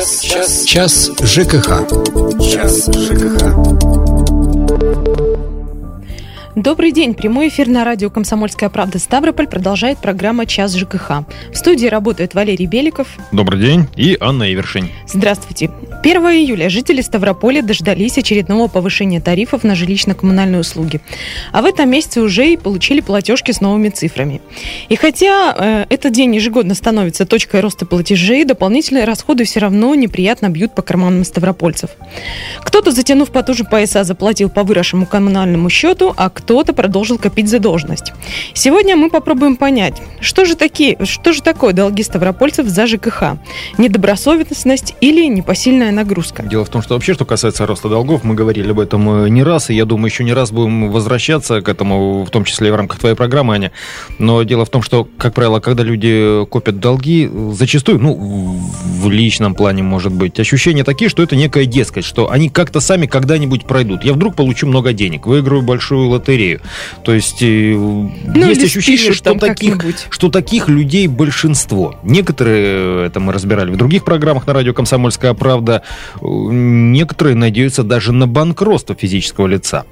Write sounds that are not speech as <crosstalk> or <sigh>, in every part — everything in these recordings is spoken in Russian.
Час, час, час ЖКХ. Час ЖКХ. Добрый день. Прямой эфир на радио «Комсомольская правда» Ставрополь продолжает программа «Час ЖКХ». В студии работает Валерий Беликов. Добрый день. И Анна Ивершин. Здравствуйте. 1 июля жители Ставрополя дождались очередного повышения тарифов на жилищно-коммунальные услуги. А в этом месяце уже и получили платежки с новыми цифрами. И хотя э, этот день ежегодно становится точкой роста платежей, дополнительные расходы все равно неприятно бьют по карманам ставропольцев. Кто-то, затянув потуже пояса, заплатил по выросшему коммунальному счету, а кто-то продолжил копить задолженность. Сегодня мы попробуем понять, что же, такие, что же такое долги ставропольцев за ЖКХ? Недобросовестность или непосильная нагрузка? Дело в том, что вообще, что касается роста долгов, мы говорили об этом э, не раз, и я думаю, еще не раз будем возвращаться к этому, в том числе и в рамках твоей программы, Аня. Но дело в том, что, как правило, когда люди копят долги, зачастую, ну, в личном плане, может быть, ощущения такие, что это некая детскость, что они как-то сами когда-нибудь пройдут. Я вдруг получу много денег, выиграю большую лотерею, лотерею. То есть э, ну, есть ощущение, что таких, что таких людей большинство. Некоторые, это мы разбирали в других программах на радио «Комсомольская правда», э, некоторые надеются даже на банкротство физического лица.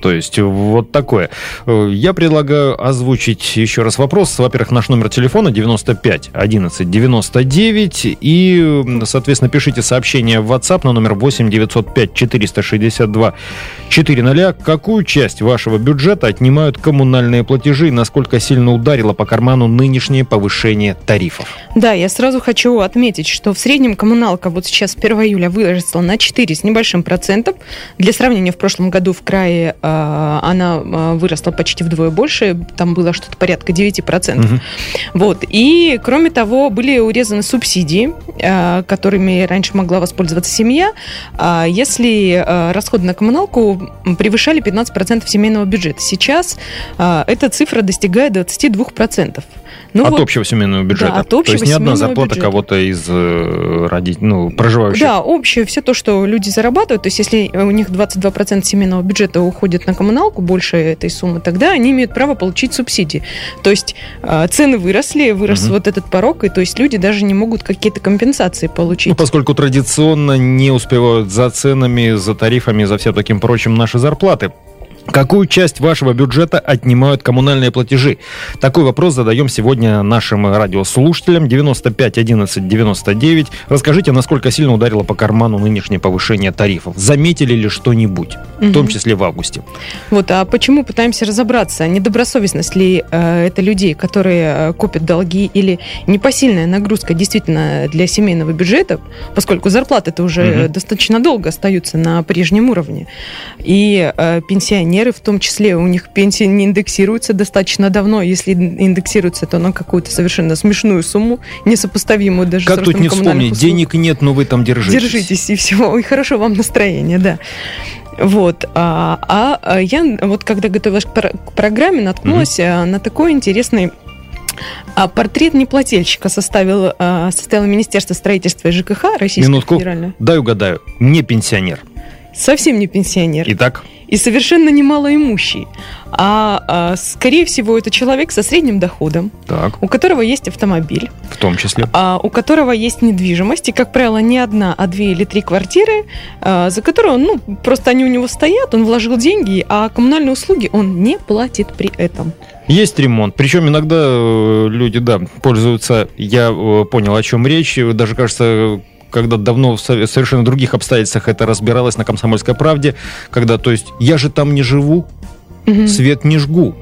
То есть вот такое. Я предлагаю озвучить еще раз вопрос. Во-первых, наш номер телефона 95 11 99 и, соответственно, пишите сообщение в WhatsApp на номер 8 905 462 400. Какую часть вашего бюджета отнимают коммунальные платежи насколько сильно ударило по карману нынешнее повышение тарифов? Да, я сразу хочу отметить, что в среднем коммуналка вот сейчас 1 июля выросла на 4 с небольшим процентом. Для сравнения, в прошлом году в крае э, она а, выросла почти вдвое больше, там было что-то порядка 9%. Угу. Вот. И, кроме того, были урезаны субсидии, а, которыми раньше могла воспользоваться семья, если расходы на коммуналку превышали 15% семейного бюджета. Сейчас эта цифра достигает 22%. Ну, от вот, общего семейного бюджета. Да, от общего то есть не одна зарплата бюджета. кого-то из э, родителей, ну, проживающих. Да, общее все то, что люди зарабатывают. То есть если у них 22% семейного бюджета уходит на коммуналку, больше этой суммы, тогда они имеют право получить субсидии. То есть э, цены выросли, вырос угу. вот этот порог, и то есть люди даже не могут какие-то компенсации получить. Ну, поскольку традиционно не успевают за ценами, за тарифами, за все таким прочим наши зарплаты. Какую часть вашего бюджета отнимают коммунальные платежи? Такой вопрос задаем сегодня нашим радиослушателям. 95 11 99. Расскажите, насколько сильно ударило по карману нынешнее повышение тарифов? Заметили ли что-нибудь, угу. в том числе в августе? Вот, а почему пытаемся разобраться? Недобросовестность ли э, это людей, которые э, копят долги, или непосильная нагрузка действительно для семейного бюджета, поскольку зарплаты это уже угу. достаточно долго остаются на прежнем уровне. И э, пенсионеры пенсионеры, в том числе у них пенсии не индексируются достаточно давно. Если индексируются, то на какую-то совершенно смешную сумму, несопоставимую даже как с тут не вспомнить, услуг. денег нет, но вы там держитесь. Держитесь, и всего, и хорошо вам настроение, да. Вот. А, а, а я вот когда готовилась к программе, наткнулась mm на такой интересный а портрет неплательщика составил, составило Министерство строительства и ЖКХ Российского Минутку. федерального. Дай угадаю. Не пенсионер. Совсем не пенсионер. Итак? И совершенно немалоимущий. А, а скорее всего, это человек со средним доходом, так. у которого есть автомобиль. В том числе. А, у которого есть недвижимость, и, как правило, не одна, а две или три квартиры, а, за которые он, ну, просто они у него стоят, он вложил деньги, а коммунальные услуги он не платит при этом. Есть ремонт. Причем иногда э, люди, да, пользуются, я э, понял, о чем речь. Даже, кажется, когда давно в совершенно других обстоятельствах это разбиралось на «Комсомольской правде», когда, то есть, я же там не живу, угу. свет не жгу,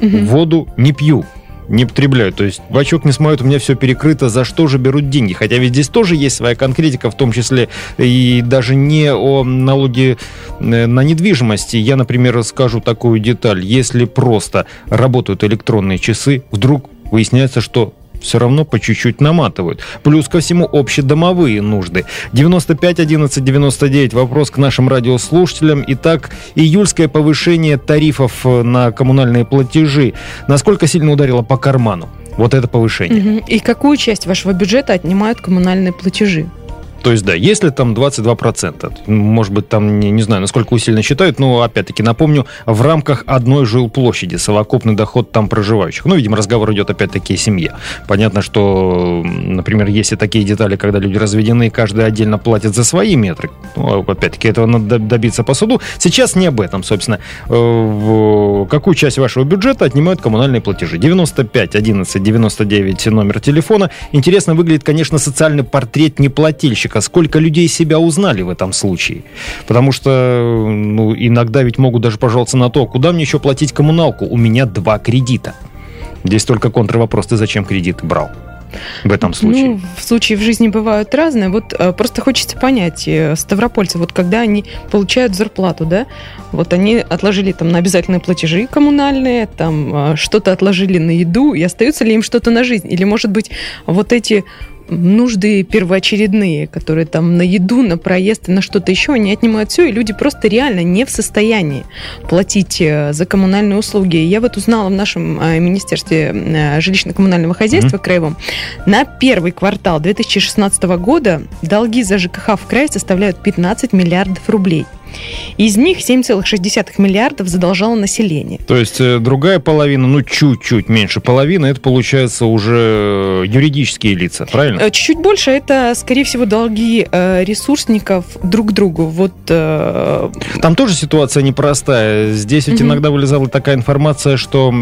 угу. воду не пью не потребляю. То есть бачок не смоет, у меня все перекрыто, за что же берут деньги? Хотя ведь здесь тоже есть своя конкретика, в том числе и даже не о налоге э, на недвижимости. Я, например, расскажу такую деталь. Если просто работают электронные часы, вдруг выясняется, что все равно по чуть-чуть наматывают. Плюс ко всему общедомовые нужды. 95 11 99. Вопрос к нашим радиослушателям. Итак, июльское повышение тарифов э, на коммунальные платежи. Насколько сильно ударило по карману? Вот это повышение. И какую часть вашего бюджета отнимают коммунальные платежи? То есть, да, если там 22%, может быть, там, не, не знаю, насколько усиленно считают, но, опять-таки, напомню, в рамках одной жилплощади совокупный доход там проживающих. Ну, видимо, разговор идет, опять-таки, о семье. Понятно, что, например, есть и такие детали, когда люди разведены, каждый отдельно платит за свои метры. Ну, опять-таки, этого надо добиться по суду. Сейчас не об этом, собственно. Э, в какую часть вашего бюджета отнимают коммунальные платежи? 95 11 99 номер телефона. Интересно выглядит, конечно, социальный портрет неплательщика а сколько людей себя узнали в этом случае. Потому что ну, иногда ведь могут даже пожаловаться на то, куда мне еще платить коммуналку? У меня два кредита. Здесь только контрвопрос, ты зачем кредит брал? в этом случае? Ну, в случае в жизни бывают разные. Вот э, просто хочется понять, э, ставропольцы, вот когда они получают зарплату, да, вот они отложили там на обязательные платежи коммунальные, там э, что-то отложили на еду, и остается ли им что-то на жизнь? Или, может быть, вот эти нужды первоочередные, которые там на еду, на проезд и на что-то еще, они отнимают все, и люди просто реально не в состоянии платить э, за коммунальные услуги. Я вот узнала в нашем э, Министерстве э, жилищно-коммунального хозяйства mm-hmm. краевом, на первый квартал 2016 года долги за ЖКХ в крае составляют 15 миллиардов рублей. Из них 7,6 миллиардов задолжало население. То есть э, другая половина, ну чуть-чуть меньше половины, это получается уже юридические лица, правильно? Э, чуть-чуть больше это, скорее всего, долги э, ресурсников друг другу. Вот, Там тоже ситуация непростая. Здесь ведь угу. иногда вылезала такая информация, что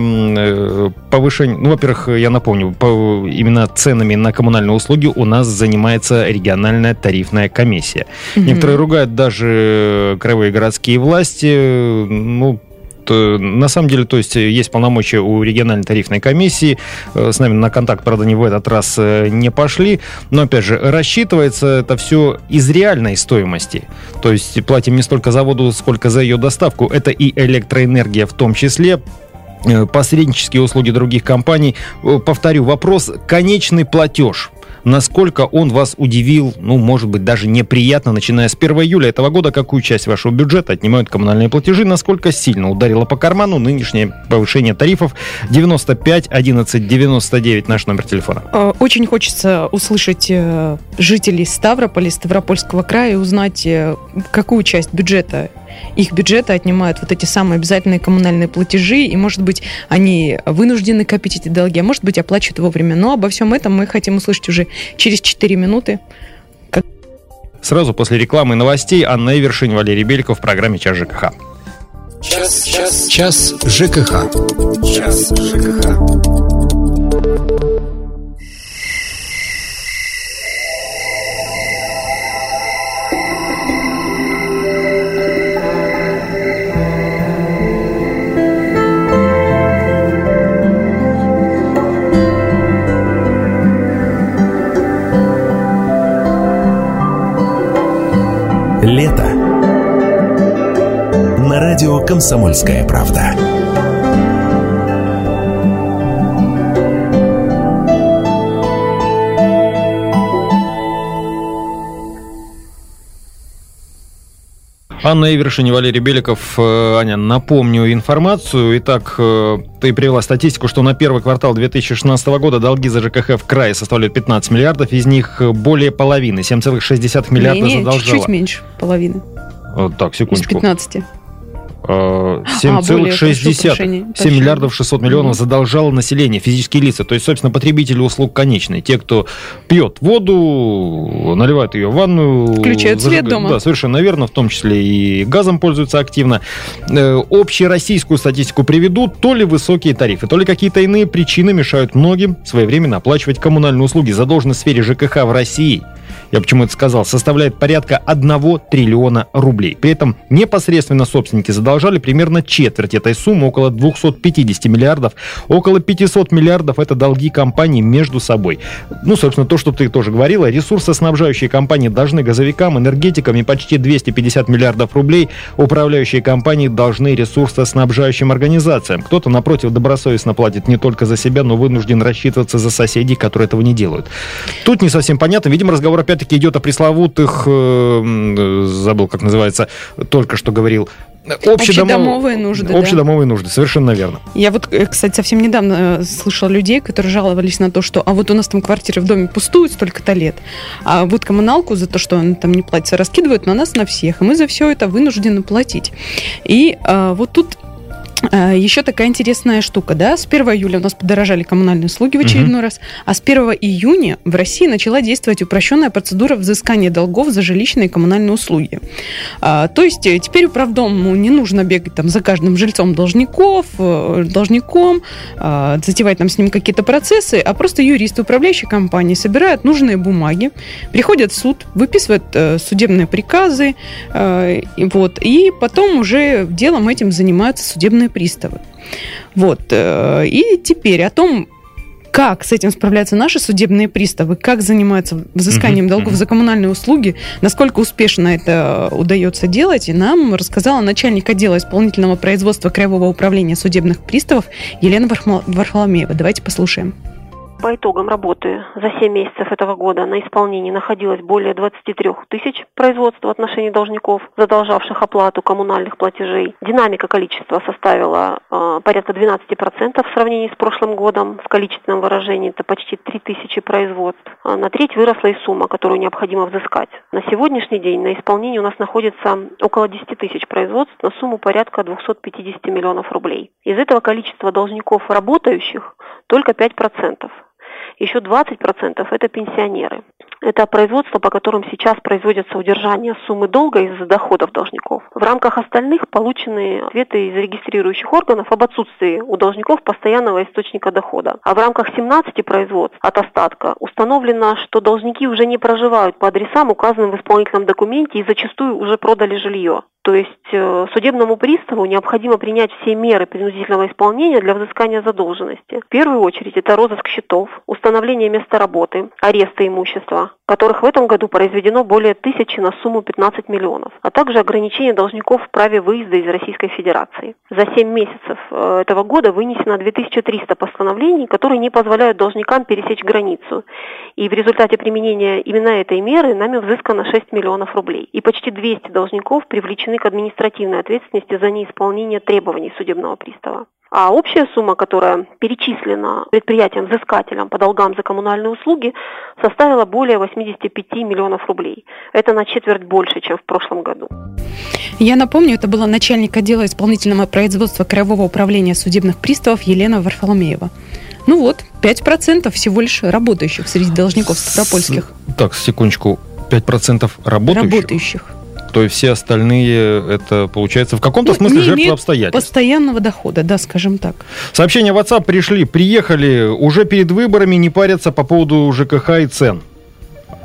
повышение... Ну, во-первых, я напомню, по, именно ценами на коммунальные услуги у нас занимается региональная тарифная комиссия. Угу. Некоторые ругают даже краевые городские власти, ну, на самом деле, то есть есть полномочия у региональной тарифной комиссии. Э, с нами на контакт, правда, не в этот раз э, не пошли. Но, опять же, рассчитывается это все из реальной стоимости. То есть платим не столько за воду, сколько за ее доставку. Это и электроэнергия в том числе э, посреднические услуги других компаний. Повторю, вопрос конечный платеж насколько он вас удивил, ну, может быть, даже неприятно, начиная с 1 июля этого года, какую часть вашего бюджета отнимают коммунальные платежи, насколько сильно ударило по карману нынешнее повышение тарифов 95 11 99 наш номер телефона. Э, очень хочется услышать э, жителей Ставрополя, Ставропольского края и узнать, э, какую часть бюджета их бюджета отнимают вот эти самые обязательные коммунальные платежи, и, может быть, они вынуждены копить эти долги, а может быть, оплачивают вовремя. Но обо всем этом мы хотим услышать уже через 4 минуты. Сразу после рекламы и новостей Анна Эвершин, Валерий Беликов в программе «Час ЖКХ». Час, час, час ЖКХ. Час ЖКХ. Лето. На радио «Комсомольская правда». Анна Ивершин Валерий Беликов. Э, Аня, напомню информацию. Итак, э, ты привела статистику, что на первый квартал 2016 года долги за ЖКХ в крае составляют 15 миллиардов, из них более половины, 7,6 миллиарда не, не, задолжало. чуть-чуть меньше половины. Вот так, секундочку. Из 15. 7,6 а, 7 миллиардов 600 миллионов задолжало население, физические лица, то есть, собственно, потребители услуг конечные, те, кто пьет воду, наливает ее в ванную. Включают зажигают, свет дома. Да, совершенно верно, в том числе и газом пользуются активно. Э, общероссийскую статистику приведут, то ли высокие тарифы, то ли какие-то иные причины мешают многим своевременно оплачивать коммунальные услуги. Задолженность в сфере ЖКХ в России – я почему это сказал, составляет порядка 1 триллиона рублей. При этом непосредственно собственники задолжали примерно четверть этой суммы, около 250 миллиардов. Около 500 миллиардов это долги компаний между собой. Ну, собственно, то, что ты тоже говорила, ресурсоснабжающие компании должны газовикам, энергетикам и почти 250 миллиардов рублей управляющие компании должны ресурсоснабжающим организациям. Кто-то, напротив, добросовестно платит не только за себя, но вынужден рассчитываться за соседей, которые этого не делают. Тут не совсем понятно. Видимо, разговор опять опять-таки идет о пресловутых, э, забыл, как называется, только что говорил, Общедомовые нужды. Общедомовые да. нужды, совершенно верно. Я вот, э, кстати, совсем недавно э, слышала людей, которые жаловались на то, что а вот у нас там квартиры в доме пустуют столько-то лет, а вот коммуналку за то, что она там не платится, раскидывают на нас на всех, и мы за все это вынуждены платить. И а, вот тут Э, Еще такая интересная штука, да, с 1 июля у нас подорожали коммунальные услуги в очередной угу. раз, а с 1 июня в России начала действовать упрощенная процедура взыскания долгов за жилищные и коммунальные услуги. А, то есть э, теперь управдому не нужно бегать там за каждым жильцом должников, э, должником, а, затевать там с ним какие-то процессы, а просто юристы управляющей компании собирают нужные бумаги, приходят в суд, выписывают судебные приказы, вот, и потом уже делом этим занимаются судебные приставы. Вот. Э, и теперь о том, как с этим справляются наши судебные приставы, как занимаются взысканием uh-huh, долгов uh-huh. за коммунальные услуги, насколько успешно это удается делать, и нам рассказала начальник отдела исполнительного производства Краевого управления судебных приставов Елена Варфоломеева. Давайте послушаем. По итогам работы за 7 месяцев этого года на исполнении находилось более 23 тысяч производств в отношении должников, задолжавших оплату коммунальных платежей. Динамика количества составила э, порядка 12% в сравнении с прошлым годом. В количественном выражении это почти 3 тысячи производств. А на треть выросла и сумма, которую необходимо взыскать. На сегодняшний день на исполнении у нас находится около 10 тысяч производств на сумму порядка 250 миллионов рублей. Из этого количества должников работающих только 5%. Еще 20% это пенсионеры. Это производство, по которым сейчас производится удержание суммы долга из-за доходов должников. В рамках остальных получены ответы из регистрирующих органов об отсутствии у должников постоянного источника дохода. А в рамках 17 производств от остатка установлено, что должники уже не проживают по адресам, указанным в исполнительном документе, и зачастую уже продали жилье. То есть э, судебному приставу необходимо принять все меры принудительного исполнения для взыскания задолженности. В первую очередь это розыск счетов, установление места работы, аресты имущества, которых в этом году произведено более тысячи на сумму 15 миллионов, а также ограничение должников в праве выезда из Российской Федерации. За 7 месяцев э, этого года вынесено 2300 постановлений, которые не позволяют должникам пересечь границу. И в результате применения именно этой меры нами взыскано 6 миллионов рублей. И почти 200 должников привлечены к административной ответственности за неисполнение требований судебного пристава. А общая сумма, которая перечислена предприятиям-взыскателям по долгам за коммунальные услуги, составила более 85 миллионов рублей. Это на четверть больше, чем в прошлом году. Я напомню, это была начальник отдела исполнительного производства Краевого управления судебных приставов Елена Варфоломеева. Ну вот, 5% всего лишь работающих среди должников ставропольских. Так, секундочку, 5% работающих? Работающих то есть все остальные, это получается в каком-то ну, смысле жертвы обстоятельств. Постоянного дохода, да, скажем так. Сообщения в WhatsApp пришли, приехали, уже перед выборами не парятся по поводу ЖКХ и цен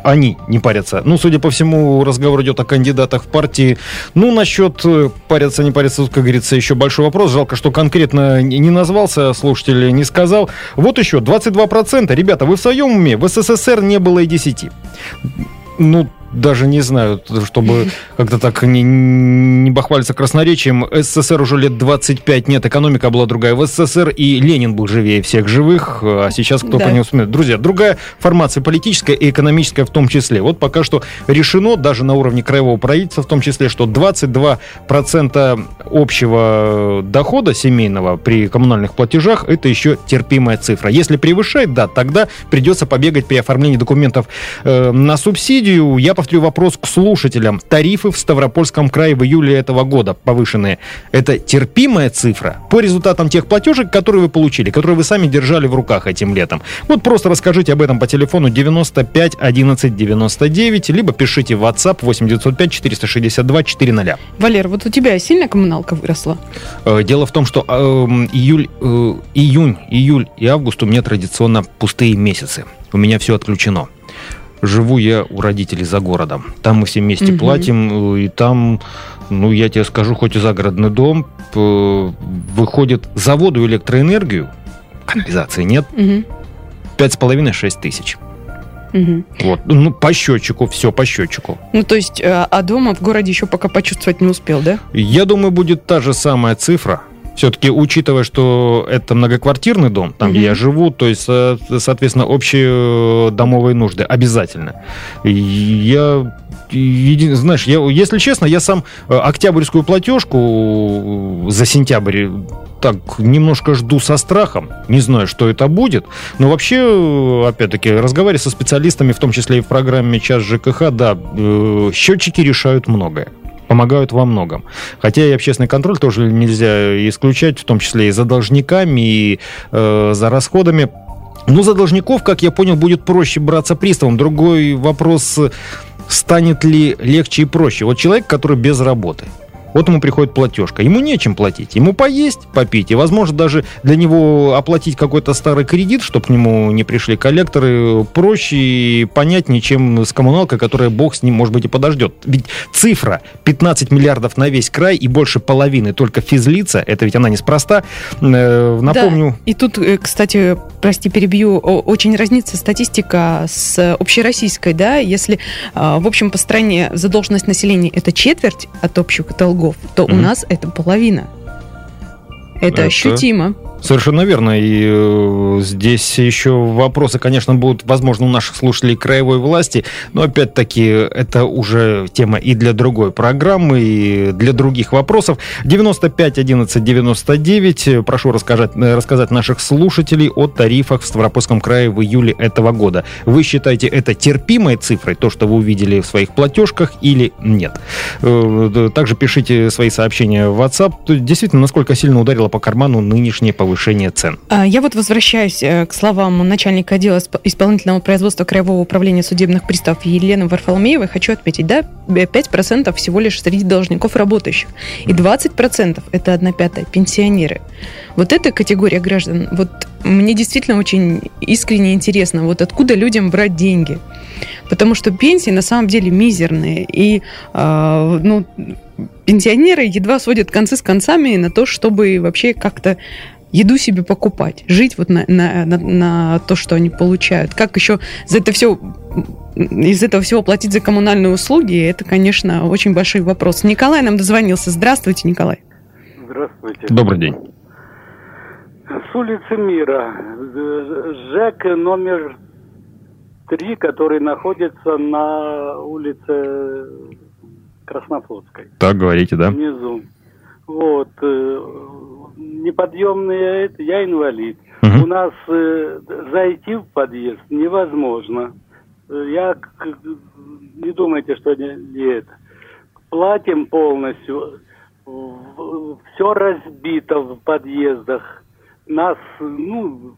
они не парятся. Ну, судя по всему, разговор идет о кандидатах в партии. Ну, насчет э, парятся, не парятся, тут, как говорится, еще большой вопрос. Жалко, что конкретно не назвался, слушатель не сказал. Вот еще, 22%. Ребята, вы в своем уме? В СССР не было и 10. Ну, даже не знаю, чтобы <laughs> как-то так не, не бахвалиться красноречием. СССР уже лет 25 нет, экономика была другая. В СССР и Ленин был живее всех живых, а сейчас кто да. по нему вспоминает. Друзья, другая формация политическая и экономическая в том числе. Вот пока что решено, даже на уровне краевого правительства в том числе, что 22% общего дохода семейного при коммунальных платежах это еще терпимая цифра. Если превышает, да, тогда придется побегать при оформлении документов э, на субсидию. Я повторю вопрос к слушателям. Тарифы в Ставропольском крае в июле этого года повышенные. Это терпимая цифра по результатам тех платежек, которые вы получили, которые вы сами держали в руках этим летом? Вот просто расскажите об этом по телефону 95 11 99, либо пишите в WhatsApp 8 905 462 400. Валер, вот у тебя сильно коммуналка выросла? Э, дело в том, что э, июль, э, июнь, июль и август у меня традиционно пустые месяцы. У меня все отключено живу я у родителей за городом. Там мы все вместе угу. платим, и там, ну, я тебе скажу, хоть и загородный дом, выходит за воду и электроэнергию, канализации нет, пять с половиной шесть тысяч. Угу. Вот, ну, по счетчику, все по счетчику. Ну, то есть, а, а дома в городе еще пока почувствовать не успел, да? Я думаю, будет та же самая цифра, Все-таки, учитывая, что это многоквартирный дом, там, где я живу, то есть, соответственно, общие домовые нужды обязательно. Я еди... знаешь, я, если честно, я сам октябрьскую платежку за сентябрь так немножко жду со страхом. Не знаю, что это будет. Но вообще, опять-таки, разговаривая со специалистами, в том числе и в программе «Час ЖКХ», да, э, счетчики решают многое помогают во многом. Хотя и общественный контроль тоже нельзя исключать, в том числе и за должниками, и э, за расходами. Но за должников, как я понял, будет проще браться приставом. Другой вопрос, станет ли легче и проще. Вот человек, который без работы – вот ему приходит платежка. Ему нечем платить. Ему поесть, попить. И, возможно, даже для него оплатить какой-то старый кредит, чтобы к нему не пришли коллекторы, проще и понятнее, чем с коммуналкой, которая бог с ним, может быть, и подождет. Ведь цифра 15 миллиардов на весь край и больше половины только физлица, это ведь она неспроста. Э, напомню... Да. И тут, э, кстати, прости, перебью, очень разнится статистика с общероссийской, да, если а, в общем по стране задолженность населения это четверть от общих долгов, то mm-hmm. у нас это половина. Это, это ощутимо. Совершенно верно. И э, здесь еще вопросы, конечно, будут, возможно, у наших слушателей краевой власти, но опять-таки это уже тема и для другой программы, и для других вопросов. 95 11 99. Прошу рассказать, э, рассказать наших слушателей о тарифах в Ставропольском крае в июле этого года. Вы считаете это терпимой цифрой, то, что вы увидели в своих платежках, или нет? Э, также пишите свои сообщения в WhatsApp. Действительно, насколько сильно ударило по карману нынешнее повышение повышения цен. А, я вот возвращаюсь э, к словам начальника отдела исполнительного производства Краевого управления судебных приставов Елены Варфоломеевой. Хочу отметить, да, 5% всего лишь среди должников работающих. И 20% это одна пятая пенсионеры. Вот эта категория граждан, вот мне действительно очень искренне интересно, вот откуда людям брать деньги. Потому что пенсии на самом деле мизерные. И э, ну, пенсионеры едва сводят концы с концами на то, чтобы вообще как-то еду себе покупать, жить вот на, на, на, на то, что они получают. Как еще за это все из этого всего платить за коммунальные услуги, это, конечно, очень большой вопрос. Николай нам дозвонился. Здравствуйте, Николай. Здравствуйте. Добрый день. С улицы Мира. ЖЭК номер три, который находится на улице Краснофлотской. Так, говорите, да? Внизу. Вот. Э, неподъемные, я инвалид. Угу. У нас э, зайти в подъезд невозможно. Я не думайте, что не, не это. Платим полностью. Все разбито в подъездах. Нас, ну,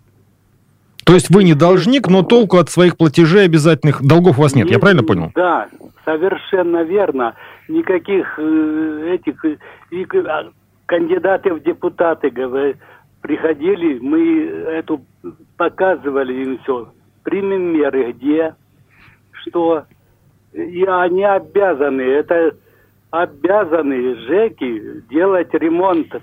то есть вы не должник, но толку от своих платежей обязательных долгов у вас нет, нет я правильно понял? Да, совершенно верно. Никаких э, этих... Кандидаты в депутаты говорят, приходили, мы эту показывали им все. Примем меры, где, что. И они обязаны, это обязаны ЖЭКи делать ремонт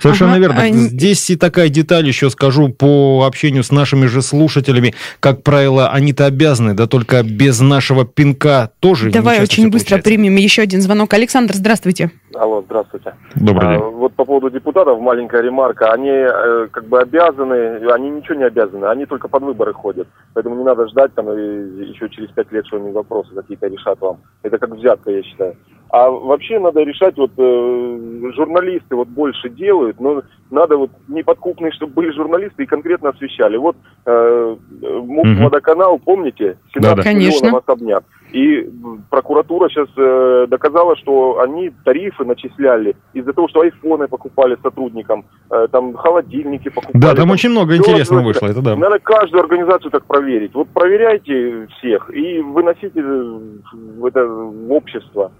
Совершенно ага, верно. Они... Здесь и такая деталь еще скажу по общению с нашими же слушателями. Как правило, они-то обязаны, да только без нашего пинка тоже. Давай очень быстро получается. примем еще один звонок. Александр, здравствуйте. Алло, здравствуйте. Добрый день. А, вот по поводу депутатов маленькая ремарка. Они э, как бы обязаны, они ничего не обязаны, они только под выборы ходят. Поэтому не надо ждать там и еще через пять лет, что они вопросы какие-то решат вам. Это как взятка, я считаю. А вообще надо решать, вот э, журналисты вот больше делают, но надо вот неподкупные, чтобы были журналисты и конкретно освещали. Вот э, МУП угу. водоканал, помните? 17 да, да. миллионов особняк. И прокуратура сейчас э, доказала, что они тарифы начисляли из-за того, что айфоны покупали сотрудникам, э, там холодильники покупали. Да, там, там очень много интересного вышло, это да. Надо каждую организацию так проверить. Вот проверяйте всех и выносите в это в общество.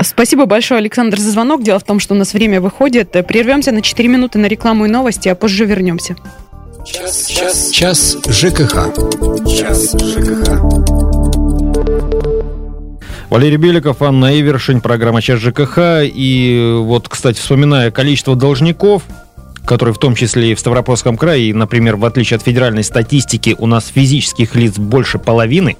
Спасибо большое, Александр, за звонок. Дело в том, что у нас время выходит. Прервемся на 4 минуты на рекламу и новости, а позже вернемся. Час, час, час ЖКХ. Час ЖКХ. Валерий Беликов, Анна Эвершин, программа «Час ЖКХ». И вот, кстати, вспоминая количество должников, которые в том числе и в Ставропольском крае, и, например, в отличие от федеральной статистики, у нас физических лиц больше половины,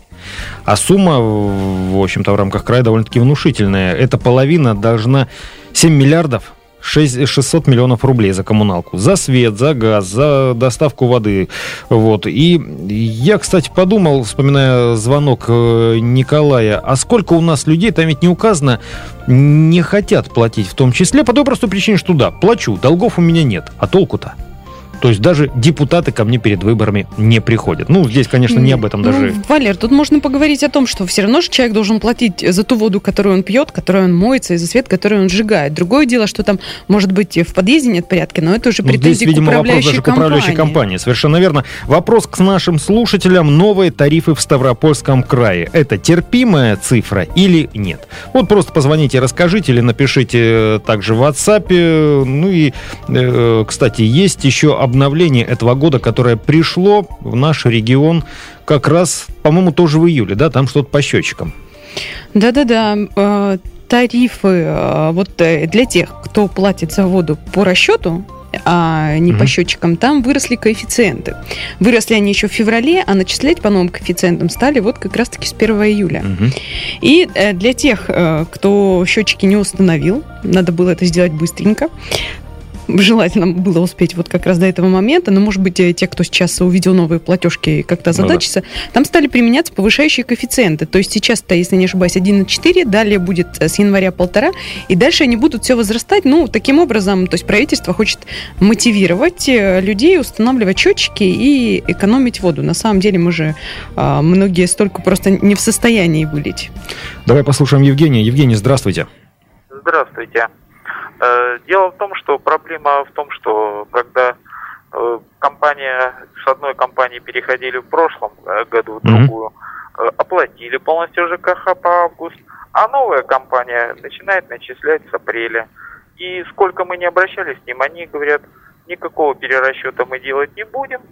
а сумма, в общем-то, в рамках края довольно-таки внушительная. Эта половина должна 7 миллиардов 6, 600 миллионов рублей за коммуналку. За свет, за газ, за доставку воды. Вот. И я, кстати, подумал, вспоминая звонок э, Николая, а сколько у нас людей, там ведь не указано, не хотят платить в том числе, по той простой причине, что да, плачу, долгов у меня нет, а толку-то? То есть даже депутаты ко мне перед выборами не приходят. Ну, здесь, конечно, не об этом даже. Ну, Валер, тут можно поговорить о том, что все равно же человек должен платить за ту воду, которую он пьет, которую он моется, и за свет, который он сжигает. Другое дело, что там, может быть, в подъезде нет порядка, но это уже претензии ну, здесь, видимо, к управляющей вопрос даже к управляющей компании. компании. Совершенно верно. Вопрос к нашим слушателям. Новые тарифы в Ставропольском крае. Это терпимая цифра или нет? Вот просто позвоните, расскажите или напишите также в WhatsApp. Ну и, э, кстати, есть еще обновление этого года, которое пришло в наш регион как раз, по-моему, тоже в июле, да? Там что-то по счетчикам. Да-да-да. э, Тарифы э, вот э, для тех, кто платит за воду по расчету, а не по Мгм. счетчикам, там выросли коэффициенты. Выросли они еще в феврале, а начислять по новым коэффициентам стали вот как раз-таки с 1 июля. Мгм. И для тех, кто счетчики не установил, надо было это сделать быстренько. Желательно было успеть вот как раз до этого момента, но, может быть, э, те, кто сейчас увидел новые платежки, как-то Ну да. там стали применяться повышающие коэффициенты. То есть сейчас-то, если не ошибаюсь, 1,4, далее будет э, с января полтора, и дальше они будут все возрастать. Ну, таким образом, то есть правительство хочет мотивировать э, людей устанавливать счетчики и экономить воду. На самом деле мы же а, многие столько просто не в состоянии вылить. Давай послушаем Евгения. Евгений, здравствуйте. Здравствуйте. Э, Дело в том, что проблема в том, что когда э, компания с одной компании переходили в прошлом э, году в другую, э, оплатили полностью ЖКХ по август, а новая компания начинает начислять с апреля. И сколько мы не обращались с ним, они говорят, никакого перерасчета мы делать не будем.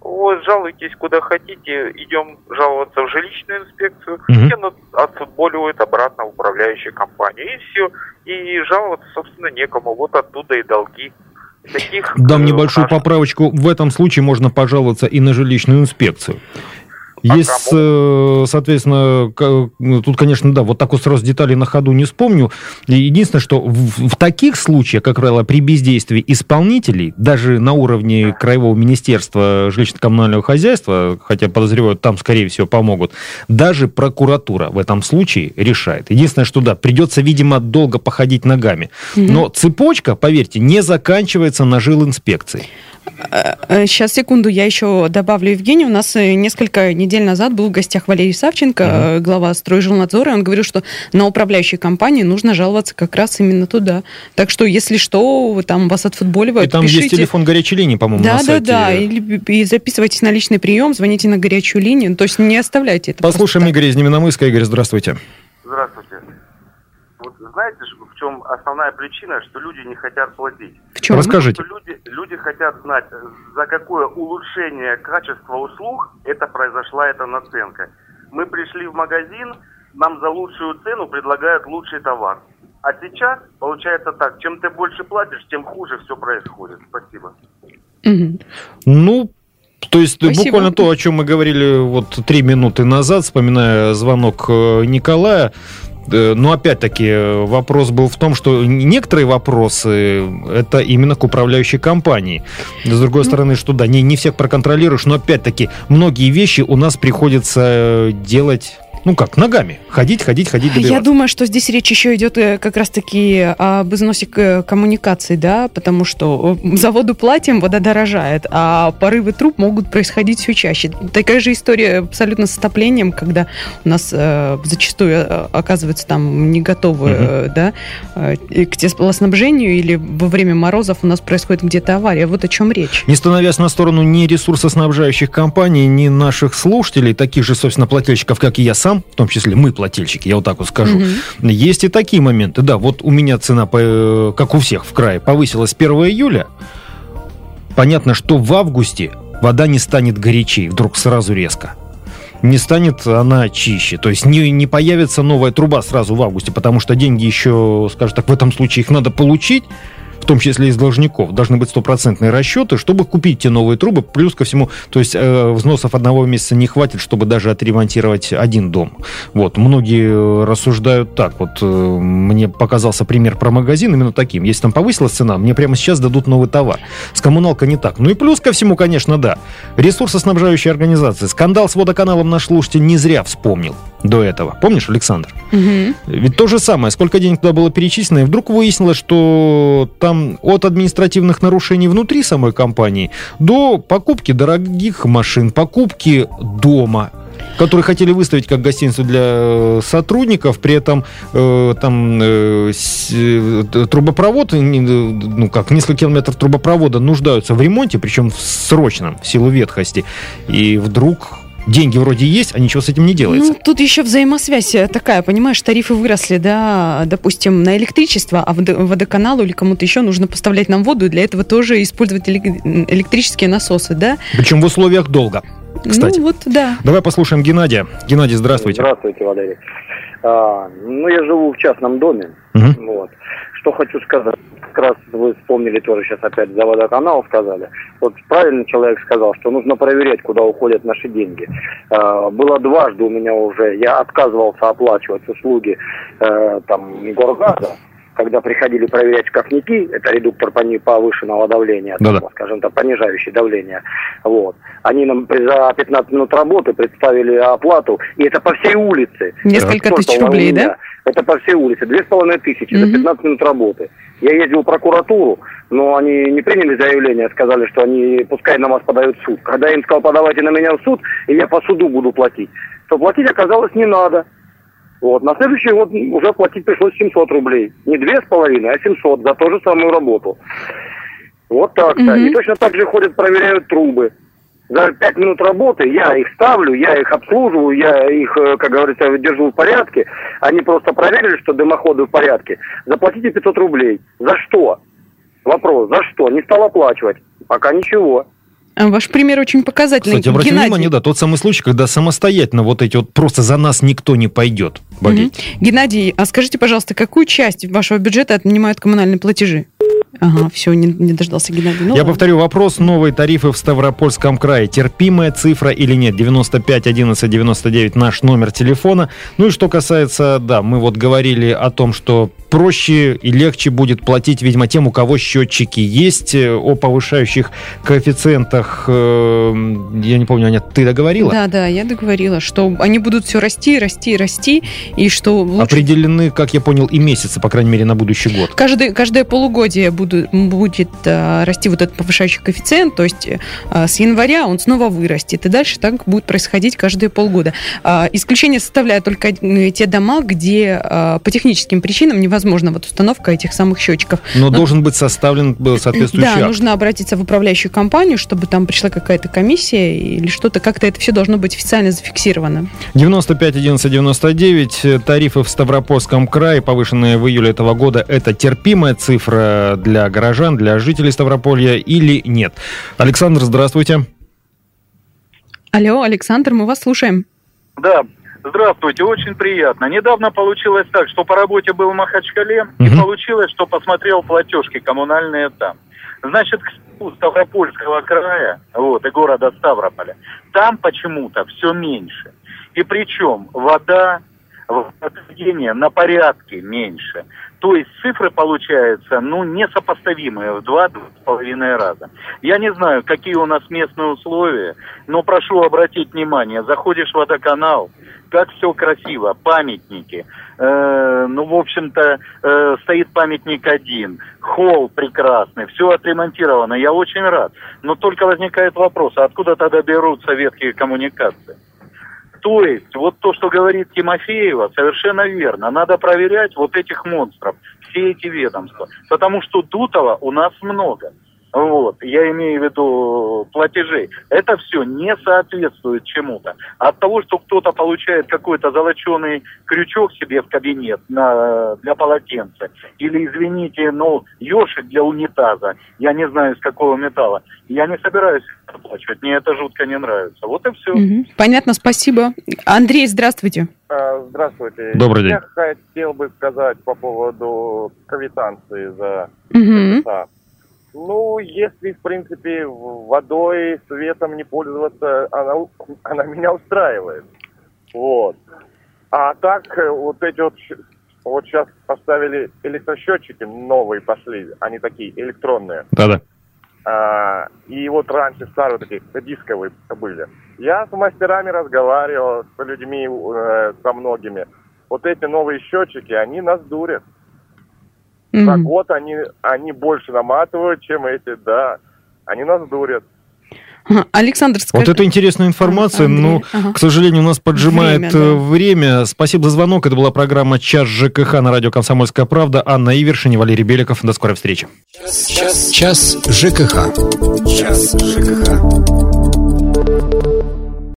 Вот, жалуйтесь куда хотите, идем жаловаться в жилищную инспекцию, и ну, отфутболивают обратно в управляющую компанию. И все. И жаловаться, собственно, некому. Вот оттуда и долги. Таких, Дам э, небольшую у нас- поправочку. В этом случае можно пожаловаться и на жилищную инспекцию. Есть, э, соответственно, ну, тут, конечно, да, вот так вот сразу деталей на ходу не вспомню. И Единственное, что в, в таких случаях, как правило, при бездействии исполнителей, даже на уровне Краевого министерства жилищно-коммунального хозяйства, хотя подозреваю, там, скорее всего, помогут, даже прокуратура в этом случае решает. Единственное, что да, придется, видимо, долго походить ногами. Но цепочка, поверьте, не заканчивается на жилинспекции. Сейчас, секунду, я еще добавлю Евгению. У нас э, несколько недель назад был в гостях Валерий Савченко, э, глава стройжилнадзора, и он говорил, что на управляющей компании нужно жаловаться как раз именно туда. Так что, если что, там вас отфутболивают, И там пишите. есть телефон горячей линии, по-моему, Да, на да, сайте. да. Или, и записывайтесь на личный прием, звоните на горячую линию. То есть не оставляйте это. Послушаем. Игоря из Невиномыска. Игорь, здравствуйте. Здравствуйте. Знаете, в чем основная причина, что люди не хотят платить? В чем? Расскажите. Что люди, люди хотят знать, за какое улучшение качества услуг это произошла эта наценка. Мы пришли в магазин, нам за лучшую цену предлагают лучший товар. А сейчас получается так, чем ты больше платишь, тем хуже все происходит. Спасибо. Ну, то есть Спасибо. буквально то, о чем мы говорили вот три минуты назад, вспоминая звонок э, Николая. Э, Но опять-таки э, вопрос был в том, что некоторые вопросы это именно к управляющей компании. С другой стороны, что да, не, не всех проконтролируешь, но опять-таки многие вещи у нас приходится э, делать, ну как, ногами. Ходить, ходить, ходить, Я добиваться. думаю, что здесь речь еще идет э, как раз-таки об износе к- коммуникаций, да, потому что э, за воду платим, вода дорожает, а порывы труб могут происходить все чаще. Такая же история абсолютно с отоплением, когда у нас э, зачастую э, оказывается там не готовы, э, да, э, к теплоснабжению или во время морозов у нас происходит где-то авария. Вот о чем речь. Не становясь на сторону ни ресурсоснабжающих компаний, ни наших слушателей, таких же, собственно, плательщиков, как и я сам, в том числе мы плательщики, я вот так вот скажу, Мгм. есть и такие моменты. Да, вот у меня цена, по- как у всех в крае, повысилась с 1 июля. Понятно, что в августе вода не станет горячей, вдруг сразу резко. Не станет она чище. То есть не, не появится новая труба сразу в августе, потому что деньги еще, скажем так, в этом случае их надо получить. В том числе из должников. Должны быть стопроцентные расчеты, чтобы купить те новые трубы. Плюс ко всему, то есть э, взносов одного месяца не хватит, чтобы даже отремонтировать один дом. Вот. Многие рассуждают так. Вот э, мне показался пример про магазин именно таким. Если там повысилась цена, мне прямо сейчас дадут новый товар. С коммуналкой не так. Ну и плюс ко всему, конечно, да. Ресурсоснабжающие организации. Скандал с водоканалом наш слушатель не зря вспомнил до этого. Помнишь, Александр? Мгм. Ведь то же самое, сколько денег туда было перечислено, и вдруг выяснилось, что там от административных нарушений внутри самой компании до покупки дорогих машин, покупки дома, которые хотели выставить как гостиницу для э, сотрудников, при этом э, там э, э, трубопровод, э, ну как, несколько километров трубопровода нуждаются в ремонте, причем в срочном, в силу ветхости. И вдруг деньги вроде есть, а ничего с этим не делается. Ну, тут еще взаимосвязь э, такая, понимаешь, тарифы выросли, да, допустим, на электричество, а водо- водоканалу или кому-то еще нужно поставлять нам воду, и для этого тоже использовать элек- электрические насосы, да? Причем в условиях долга. Кстати. Ну, вот, да. Давай послушаем Геннадия. Геннадий, здравствуйте. Здравствуйте, Валерий. А, ну, я живу в частном доме. Мгм. Вот. Что хочу сказать. Раз вы вспомнили тоже сейчас опять за водоканал сказали. Вот правильно человек сказал, что нужно проверять, куда уходят наши деньги. А, было дважды у меня уже. Я отказывался оплачивать услуги э, там горгаза, когда приходили проверять шкафники, это редуктор повышенного давления, там, Да-да. скажем так, понижающий давление. Вот. Они нам за 15 минут работы представили оплату, и это по всей улице. Несколько Сколько тысяч рублей, да? Это по всей улице. Две с половиной тысячи за Мгм. 15 минут работы. Я ездил в прокуратуру, но они не приняли заявление, сказали, что они пускай на вас подают в суд. Когда я им сказал, подавайте на меня в суд, и я по суду буду платить, то платить оказалось не надо. Вот. На следующий год уже платить пришлось 700 рублей. Не две с половиной, а 700 за ту же самую работу. Вот так-то. Мгм. И точно так же ходят, проверяют трубы. За пять минут работы я их ставлю, я их обслуживаю, я их, э, как говорится, держу в порядке. Они просто проверили, что дымоходы в порядке. Заплатите 500 рублей. За что? Вопрос, за что? Не стал оплачивать. Пока ничего. А Ваш пример очень показательный. Кстати, обратите Геннадий. внимание, да, тот самый случай, когда самостоятельно вот эти вот просто за нас никто не пойдет болеть. Мгм. Геннадий, а скажите, пожалуйста, какую часть вашего бюджета отнимают коммунальные платежи? Ага, все, не, не дождался Геннадий. Ну, Я ладно. повторю вопрос. Новые тарифы в Ставропольском крае. Терпимая цифра или нет? 95 11 99 наш номер телефона. Ну и что касается, да, мы вот говорили о том, что проще и легче будет платить, видимо, тем, у кого счетчики есть, э, о повышающих коэффициентах. э, Я не помню, Аня, ты договорила? Да, да, я договорила, что они будут все расти, расти, расти, и что лучше Определены, как я понял, и месяцы, по крайней мере, на будущий год. Каждый, каждое полугодие буду- будет э, расти вот этот повышающий коэффициент, то есть э, с января он снова вырастет, и дальше так будет происходить каждые полгода. А, исключение составляют только э, те дома, где э, по техническим причинам невозможна вот установка этих самых счетчиков. Но Ну, должен быть составлен э, соответствующий Да, акт. нужно обратиться в управляющую компанию, чтобы там пришла какая-то комиссия или что-то, как-то это все должно быть официально зафиксировано. 95 11 99. э, Тарифы в Ставропольском крае, повышенные в июле этого года, это терпимая цифра для горожан, для жителей Ставрополья или нет? Александр, здравствуйте. Алло, Александр, мы вас слушаем. Да, здравствуйте, очень приятно. Недавно получилось так, что по работе был в Махачкале, и Мгм. получилось, что посмотрел платежки коммунальные там. Значит, к Ставропольского края, вот, и города Ставрополя, там почему-то все меньше. И причем вода, водоотведение на порядке меньше. То есть цифры получаются, ну, несопоставимые в два-два с половиной раза. Я не знаю, какие у нас местные условия, но прошу обратить внимание, заходишь в водоканал, как все красиво, памятники. Э, ну, в общем-то, э, стоит памятник один, холл прекрасный, все отремонтировано, я очень рад. Но только возникает вопрос, а откуда тогда берутся ветхие коммуникации? То есть, вот то, что говорит Тимофеева, совершенно верно. Надо проверять вот этих монстров, все эти ведомства. Потому что Дутова у нас много. Вот, я имею в виду платежей, это все не соответствует чему-то. От того, что кто-то получает какой-то золоченый крючок себе в кабинет на, для полотенца, или, извините, ну, ешик для унитаза, я не знаю, из какого металла, я не собираюсь оплачивать, мне это жутко не нравится. Вот и все. Угу. Понятно, спасибо. Андрей, здравствуйте. А, Здравствуйте. Добрый день. Я хотел бы сказать по поводу квитанции за Угу. Ну, если, в принципе, водой, светом не пользоваться, она, она меня устраивает. Вот. А так, э, вот эти вот, вот сейчас поставили электросчетчики, новые пошли, они такие электронные. Да-да. А, и вот раньше старые такие дисковые были. Я с мастерами разговаривал, с людьми, э, со многими. Вот эти новые счетчики, они нас дурят. За Мгм. год они, они больше наматывают, чем эти, да. Они нас дурят. Александр, скажи. Вот это интересная информация, Андрей, но, ага. к сожалению, у нас поджимает Время, да. время. Спасибо за звонок. Это была программа «Час ЖКХ» на радио «Комсомольская правда». Анна Ивершин и Валерий Беликов. До скорой встречи. Час ЖКХ. Час ЖКХ.